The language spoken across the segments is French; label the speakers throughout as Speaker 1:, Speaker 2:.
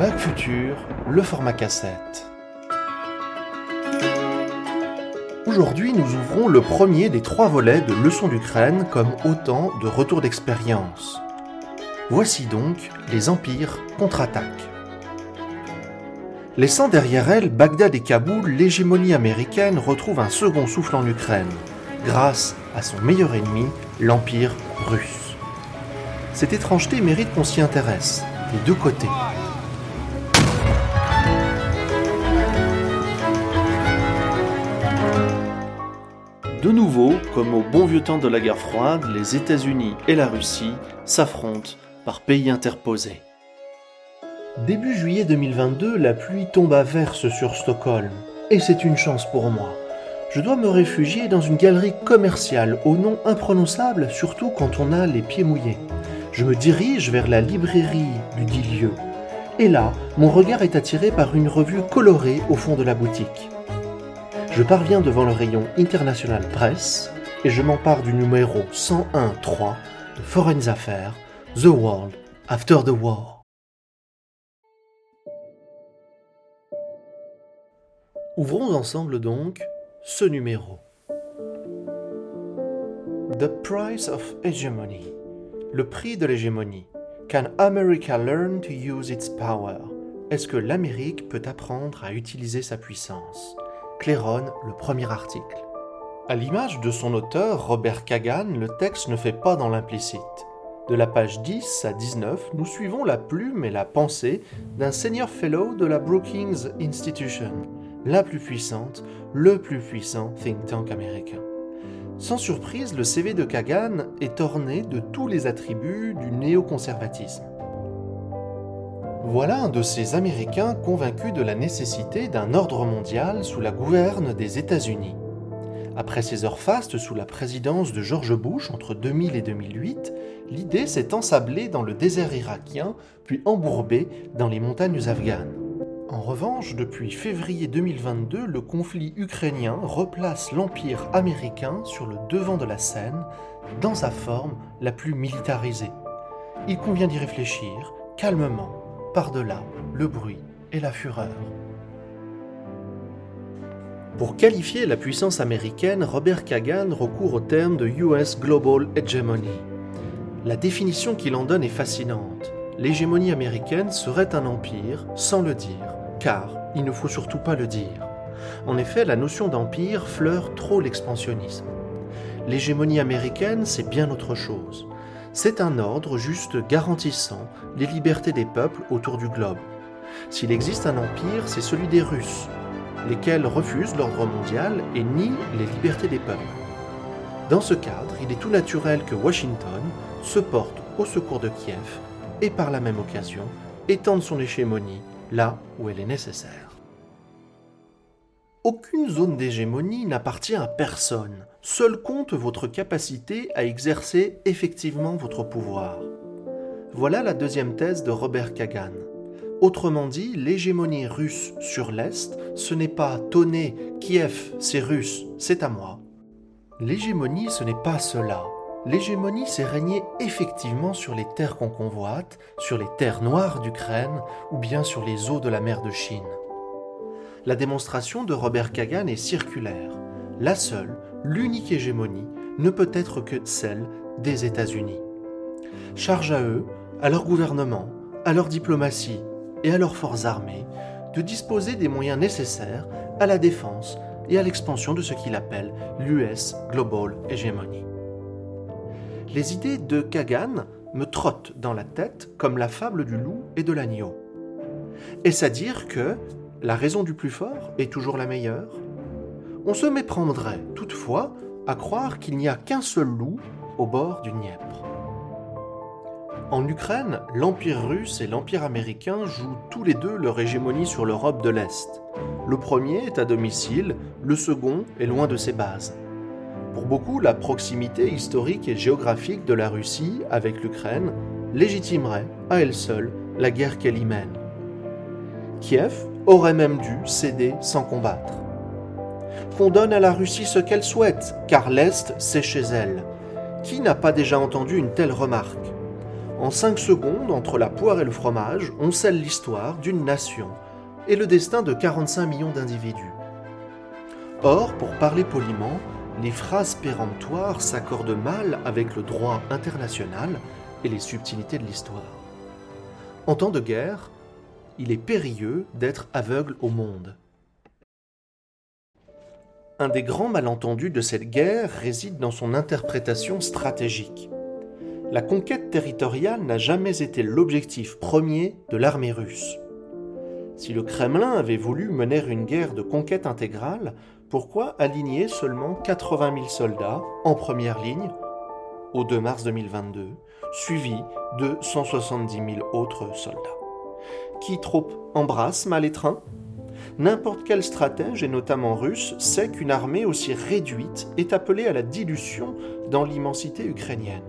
Speaker 1: Bac Futur, le format cassette. Aujourd'hui, nous ouvrons le premier des trois volets de Leçons d'Ukraine comme autant de retours d'expérience. Voici donc les empires contre-attaquent. Laissant derrière elle Bagdad et Kaboul, l'hégémonie américaine retrouve un second souffle en Ukraine, grâce à son meilleur ennemi, l'Empire russe. Cette étrangeté mérite qu'on s'y intéresse, des deux côtés. De nouveau, comme au bon vieux temps de la guerre froide, les États-Unis et la Russie s'affrontent par pays interposés. Début juillet 2022, la pluie tombe à verse sur Stockholm. Et c'est une chance pour moi. Je dois me réfugier dans une galerie commerciale au nom imprononçable, surtout quand on a les pieds mouillés. Je me dirige vers la librairie du dit lieu. Et là, mon regard est attiré par une revue colorée au fond de la boutique. Je parviens devant le rayon International Press et je m'empare du numéro 101.3 de Foreign Affairs, The World After the War. Ouvrons ensemble donc ce numéro. The Price of Hegemony. Le prix de l'hégémonie. Can America learn to use its power? Est-ce que l'Amérique peut apprendre à utiliser sa puissance? Claironne, le premier article. À l'image de son auteur, Robert Kagan, le texte ne fait pas dans l'implicite. De la page 10 à 19, nous suivons la plume et la pensée d'un senior fellow de la Brookings Institution, la plus puissante, le plus puissant think tank américain. Sans surprise, le CV de Kagan est orné de tous les attributs du néoconservatisme. Voilà un de ces Américains convaincus de la nécessité d'un ordre mondial sous la gouverne des États-Unis. Après ses heures fastes sous la présidence de George Bush entre 2000 et 2008, l'idée s'est ensablée dans le désert irakien, puis embourbée dans les montagnes afghanes. En revanche, depuis février 2022, le conflit ukrainien replace l'Empire américain sur le devant de la scène, dans sa forme la plus militarisée. Il convient d'y réfléchir, calmement, par-delà le bruit et la fureur. Pour qualifier la puissance américaine, Robert Kagan recourt au terme de US Global Hegemony. La définition qu'il en donne est fascinante. L'hégémonie américaine serait un empire sans le dire, car il ne faut surtout pas le dire. En effet, la notion d'empire fleure trop l'expansionnisme. L'hégémonie américaine, c'est bien autre chose. C'est un ordre juste garantissant les libertés des peuples autour du globe. S'il existe un empire, c'est celui des Russes, lesquels refusent l'ordre mondial et nient les libertés des peuples. Dans ce cadre, il est tout naturel que Washington se porte au secours de Kiev et par la même occasion étende son hégémonie là où elle est nécessaire. Aucune zone d'hégémonie n'appartient à personne. Seul compte votre capacité à exercer effectivement votre pouvoir. Voilà la deuxième thèse de Robert Kagan. Autrement dit, l'hégémonie russe sur l'Est, ce n'est pas tonner Kiev, c'est russe, c'est à moi. L'hégémonie, ce n'est pas cela. L'hégémonie, c'est régner effectivement sur les terres qu'on convoite, sur les terres noires d'Ukraine ou bien sur les eaux de la mer de Chine la démonstration de Robert Kagan est circulaire. La seule, l'unique hégémonie ne peut être que celle des États-Unis. Charge à eux, à leur gouvernement, à leur diplomatie et à leurs forces armées de disposer des moyens nécessaires à la défense et à l'expansion de ce qu'il appelle l'US Global Hegemony. Les idées de Kagan me trottent dans la tête comme la fable du loup et de l'agneau. Est-ce à dire que la raison du plus fort est toujours la meilleure On se méprendrait, toutefois, à croire qu'il n'y a qu'un seul loup au bord du Dniepr. En Ukraine, l'Empire russe et l'Empire américain jouent tous les deux leur hégémonie sur l'Europe de l'Est. Le premier est à domicile, le second est loin de ses bases. Pour beaucoup, la proximité historique et géographique de la Russie avec l'Ukraine légitimerait, à elle seule, la guerre qu'elle y mène. Kiev aurait même dû céder sans combattre. Qu'on donne à la Russie ce qu'elle souhaite, car l'Est, c'est chez elle. Qui n'a pas déjà entendu une telle remarque? En cinq secondes, entre la poire et le fromage, on scelle l'histoire d'une nation et le destin de 45 millions d'individus. Or, pour parler poliment, les phrases péremptoires s'accordent mal avec le droit international et les subtilités de l'histoire. En temps de guerre, il est périlleux d'être aveugle au monde. Un des grands malentendus de cette guerre réside dans son interprétation stratégique. La conquête territoriale n'a jamais été l'objectif premier de l'armée russe. Si le Kremlin avait voulu mener une guerre de conquête intégrale, pourquoi aligner seulement 80 000 soldats en première ligne au 2 mars 2022, suivis de 170 000 autres soldats? Qui trop embrasse mal étreint N'importe quel stratège, et notamment russe, sait qu'une armée aussi réduite est appelée à la dilution dans l'immensité ukrainienne.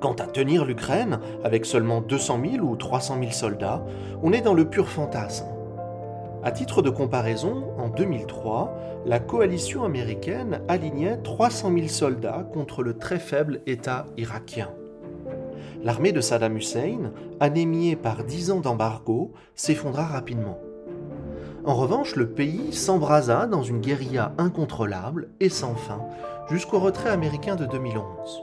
Speaker 1: Quant à tenir l'Ukraine, avec seulement 200 000 ou 300 000 soldats, on est dans le pur fantasme. À titre de comparaison, en 2003, la coalition américaine alignait 300 000 soldats contre le très faible État irakien. L'armée de Saddam Hussein, anémiée par 10 ans d'embargo, s'effondra rapidement. En revanche, le pays s'embrasa dans une guérilla incontrôlable et sans fin jusqu'au retrait américain de 2011.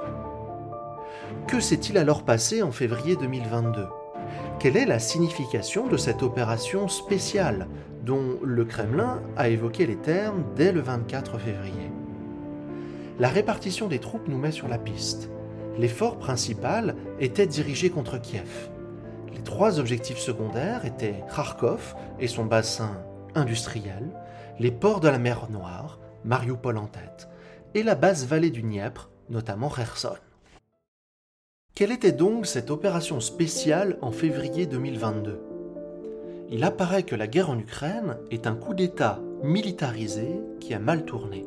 Speaker 1: Que s'est-il alors passé en février 2022 Quelle est la signification de cette opération spéciale dont le Kremlin a évoqué les termes dès le 24 février? La répartition des troupes nous met sur la piste. L'effort principal était dirigé contre Kiev. Les trois objectifs secondaires étaient Kharkov et son bassin industriel, les ports de la mer Noire, Mariupol en tête, et la basse vallée du Dniepr, notamment Kherson. Quelle était donc cette opération spéciale en février 2022 Il apparaît que la guerre en Ukraine est un coup d'État militarisé qui a mal tourné.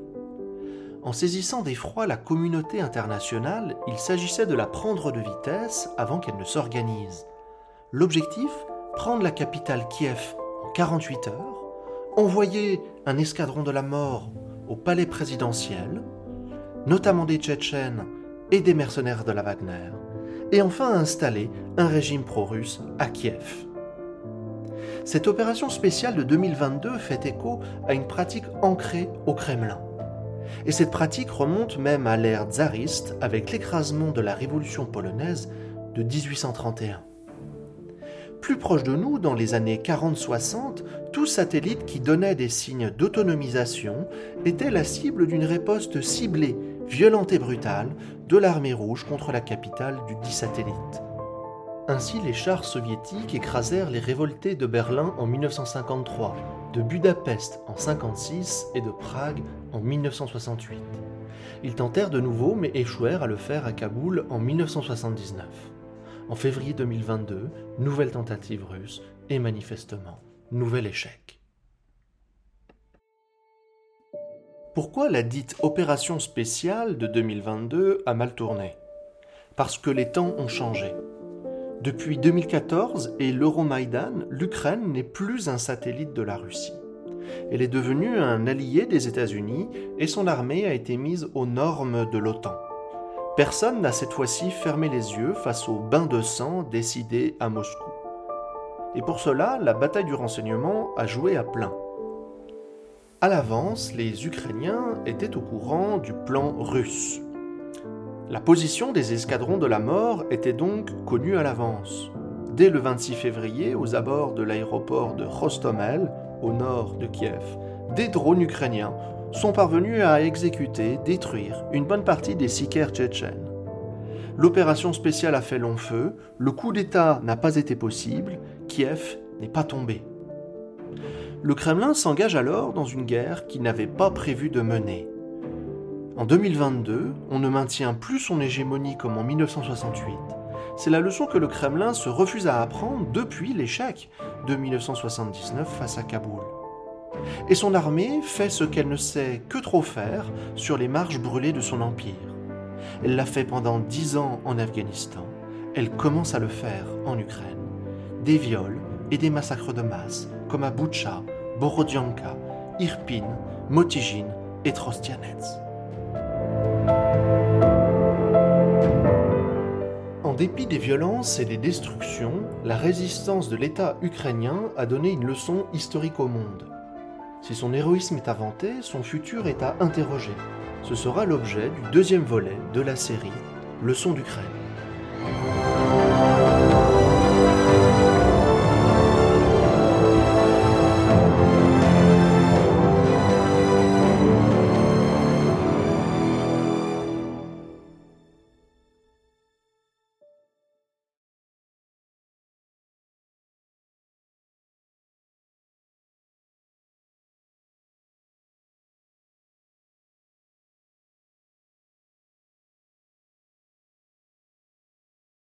Speaker 1: En saisissant d'effroi la communauté internationale, il s'agissait de la prendre de vitesse avant qu'elle ne s'organise. L'objectif Prendre la capitale Kiev en 48 heures, envoyer un escadron de la mort au palais présidentiel, notamment des Tchétchènes et des mercenaires de la Wagner, et enfin installer un régime pro-russe à Kiev. Cette opération spéciale de 2022 fait écho à une pratique ancrée au Kremlin. Et cette pratique remonte même à l'ère tsariste avec l'écrasement de la révolution polonaise de 1831. Plus proche de nous, dans les années 40-60, tout satellite qui donnait des signes d'autonomisation était la cible d'une riposte ciblée, violente et brutale de l'armée rouge contre la capitale du dit satellite. Ainsi, les chars soviétiques écrasèrent les révoltés de Berlin en 1953, de Budapest en 1956 et de Prague en 1968. Ils tentèrent de nouveau mais échouèrent à le faire à Kaboul en 1979. En février 2022, nouvelle tentative russe et manifestement, nouvel échec. Pourquoi la dite opération spéciale de 2022 a mal tourné? Parce que les temps ont changé. Depuis 2014 et l'Euromaïdan, l'Ukraine n'est plus un satellite de la Russie. Elle est devenue un allié des États-Unis et son armée a été mise aux normes de l'OTAN. Personne n'a cette fois-ci fermé les yeux face au bain de sang décidé à Moscou. Et pour cela, la bataille du renseignement a joué à plein. À l'avance, les Ukrainiens étaient au courant du plan russe. La position des escadrons de la mort était donc connue à l'avance. Dès le 26 février, aux abords de l'aéroport de Rostomel, au nord de Kiev, des drones ukrainiens sont parvenus à exécuter, détruire une bonne partie des sicaires tchétchènes. L'opération spéciale a fait long feu, le coup d'État n'a pas été possible, Kiev n'est pas tombé. Le Kremlin s'engage alors dans une guerre qu'il n'avait pas prévu de mener. En 2022, on ne maintient plus son hégémonie comme en 1968. C'est la leçon que le Kremlin se refuse à apprendre depuis l'échec de 1979 face à Kaboul. Et son armée fait ce qu'elle ne sait que trop faire sur les marches brûlées de son empire. Elle l'a fait pendant dix ans en Afghanistan. Elle commence à le faire en Ukraine. Des viols et des massacres de masse, comme à Boutcha, Borodianka, Irpin, Motijin et Trostianets. Dépit des violences et des destructions, la résistance de l'État ukrainien a donné une leçon historique au monde. Si son héroïsme est inventé, son futur est à interroger. Ce sera l'objet du deuxième volet de la série Leçon d'Ukraine.